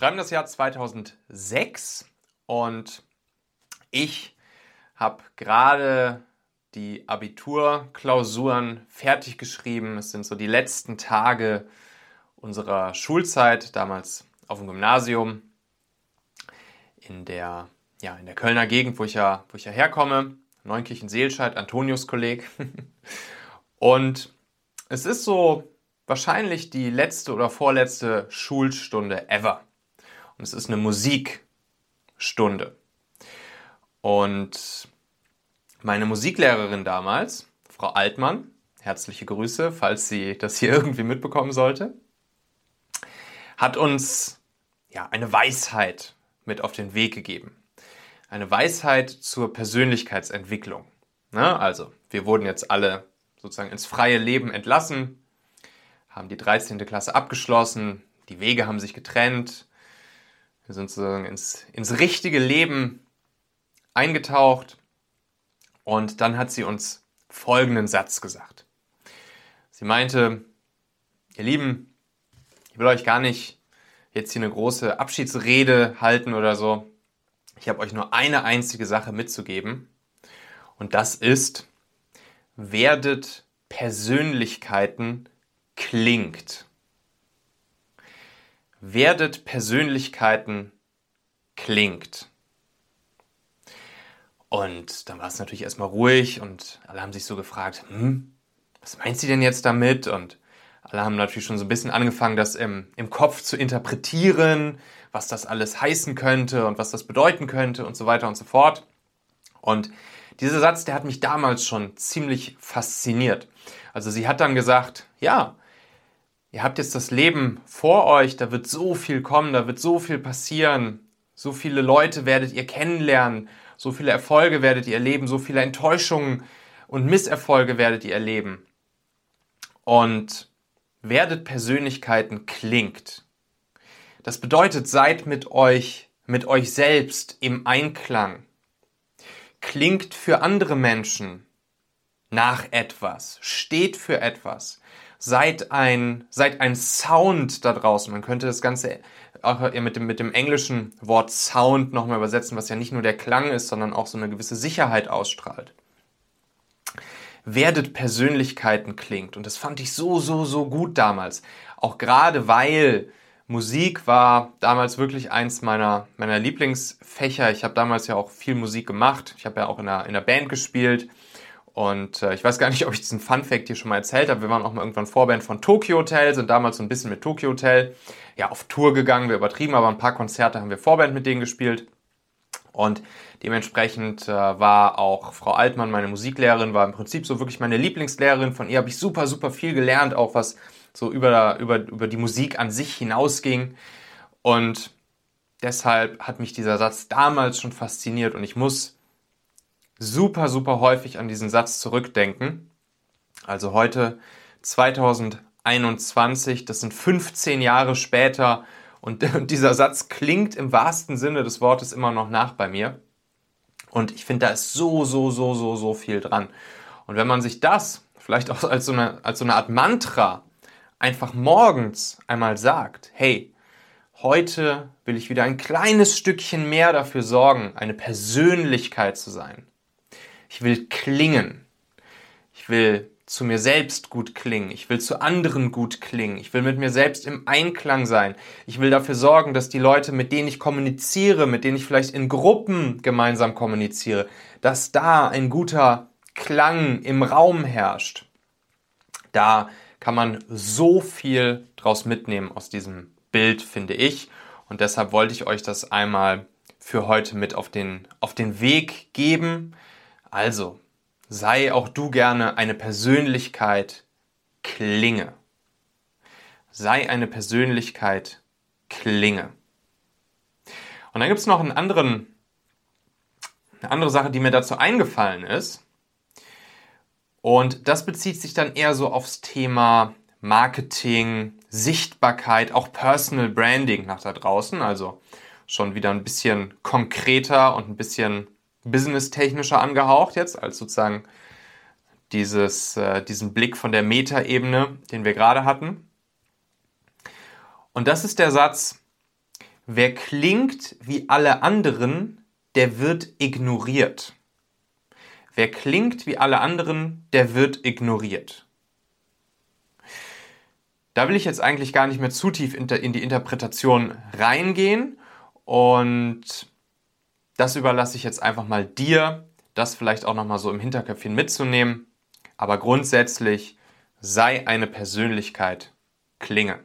schreiben das Jahr 2006 und ich habe gerade die Abiturklausuren fertig geschrieben. Es sind so die letzten Tage unserer Schulzeit, damals auf dem Gymnasium in der, ja, in der Kölner Gegend, wo ich ja, wo ich ja herkomme. Neunkirchen-Seelscheid, Antonius-Kolleg. Und es ist so wahrscheinlich die letzte oder vorletzte Schulstunde ever. Es ist eine Musikstunde. Und meine Musiklehrerin damals, Frau Altmann, herzliche Grüße, falls sie das hier irgendwie mitbekommen sollte, hat uns ja eine Weisheit mit auf den Weg gegeben. Eine Weisheit zur Persönlichkeitsentwicklung. Ne? Also, wir wurden jetzt alle sozusagen ins freie Leben entlassen, haben die 13. Klasse abgeschlossen, die Wege haben sich getrennt, wir sind sozusagen ins, ins richtige Leben eingetaucht und dann hat sie uns folgenden Satz gesagt. Sie meinte, ihr Lieben, ich will euch gar nicht jetzt hier eine große Abschiedsrede halten oder so. Ich habe euch nur eine einzige Sache mitzugeben und das ist, werdet Persönlichkeiten klingt. Werdet Persönlichkeiten klingt. Und dann war es natürlich erstmal ruhig und alle haben sich so gefragt, hm, was meint sie denn jetzt damit? Und alle haben natürlich schon so ein bisschen angefangen, das im, im Kopf zu interpretieren, was das alles heißen könnte und was das bedeuten könnte und so weiter und so fort. Und dieser Satz, der hat mich damals schon ziemlich fasziniert. Also sie hat dann gesagt, ja, ihr habt jetzt das Leben vor euch, da wird so viel kommen, da wird so viel passieren, so viele Leute werdet ihr kennenlernen so viele Erfolge werdet ihr erleben, so viele Enttäuschungen und Misserfolge werdet ihr erleben. Und werdet Persönlichkeiten klingt. Das bedeutet, seid mit euch, mit euch selbst im Einklang. Klingt für andere Menschen nach etwas, steht für etwas. Seid ein, seid ein Sound da draußen. Man könnte das Ganze auch mit dem, mit dem englischen Wort Sound nochmal übersetzen, was ja nicht nur der Klang ist, sondern auch so eine gewisse Sicherheit ausstrahlt. Werdet Persönlichkeiten klingt. Und das fand ich so, so, so gut damals. Auch gerade weil Musik war damals wirklich eins meiner, meiner Lieblingsfächer. Ich habe damals ja auch viel Musik gemacht. Ich habe ja auch in einer, in einer Band gespielt. Und äh, ich weiß gar nicht, ob ich diesen Fun Fact hier schon mal erzählt habe. Wir waren auch mal irgendwann Vorband von Tokyo Hotel, sind damals so ein bisschen mit Tokyo Hotel ja, auf Tour gegangen. Wir übertrieben, aber ein paar Konzerte haben wir Vorband mit denen gespielt. Und dementsprechend äh, war auch Frau Altmann, meine Musiklehrerin, war im Prinzip so wirklich meine Lieblingslehrerin. Von ihr habe ich super, super viel gelernt, auch was so über, über, über die Musik an sich hinausging. Und deshalb hat mich dieser Satz damals schon fasziniert und ich muss super, super häufig an diesen Satz zurückdenken. Also heute 2021, das sind 15 Jahre später und, dieser Satz klingt im wahrsten Sinne des Wortes immer noch nach bei mir. Und ich finde, da ist so, so, so, so, so viel dran. Und wenn man sich das vielleicht auch als so eine, als so eine Art Mantra einfach morgens einmal sagt, hey, heute will ich wieder ein kleines Stückchen mehr dafür sorgen, eine Persönlichkeit zu sein. Ich will klingen. Ich will zu mir selbst gut klingen. Ich will zu anderen gut klingen. Ich will mit mir selbst im Einklang sein. Ich will dafür sorgen, dass die Leute, mit denen ich kommuniziere, mit denen ich vielleicht in Gruppen gemeinsam kommuniziere, dass da ein guter Klang im Raum herrscht. Da kann man so viel draus mitnehmen aus diesem Bild, finde ich. Und deshalb wollte ich euch das einmal für heute mit auf den, auf den Weg geben. Also, sei auch du gerne eine Persönlichkeit, klinge. Sei eine Persönlichkeit, klinge. Und dann gibt es noch einen anderen, eine andere Sache, die mir dazu eingefallen ist. Und das bezieht sich dann eher so aufs Thema Marketing, Sichtbarkeit, auch Personal Branding nach da draußen. Also schon wieder ein bisschen konkreter und ein bisschen business-technischer angehaucht jetzt, als sozusagen dieses, äh, diesen Blick von der Metaebene, den wir gerade hatten. Und das ist der Satz, Wer klingt wie alle anderen, der wird ignoriert. Wer klingt wie alle anderen, der wird ignoriert. Da will ich jetzt eigentlich gar nicht mehr zu tief in die Interpretation reingehen und das überlasse ich jetzt einfach mal dir, das vielleicht auch nochmal so im Hinterköpfchen mitzunehmen. Aber grundsätzlich sei eine Persönlichkeit Klinge.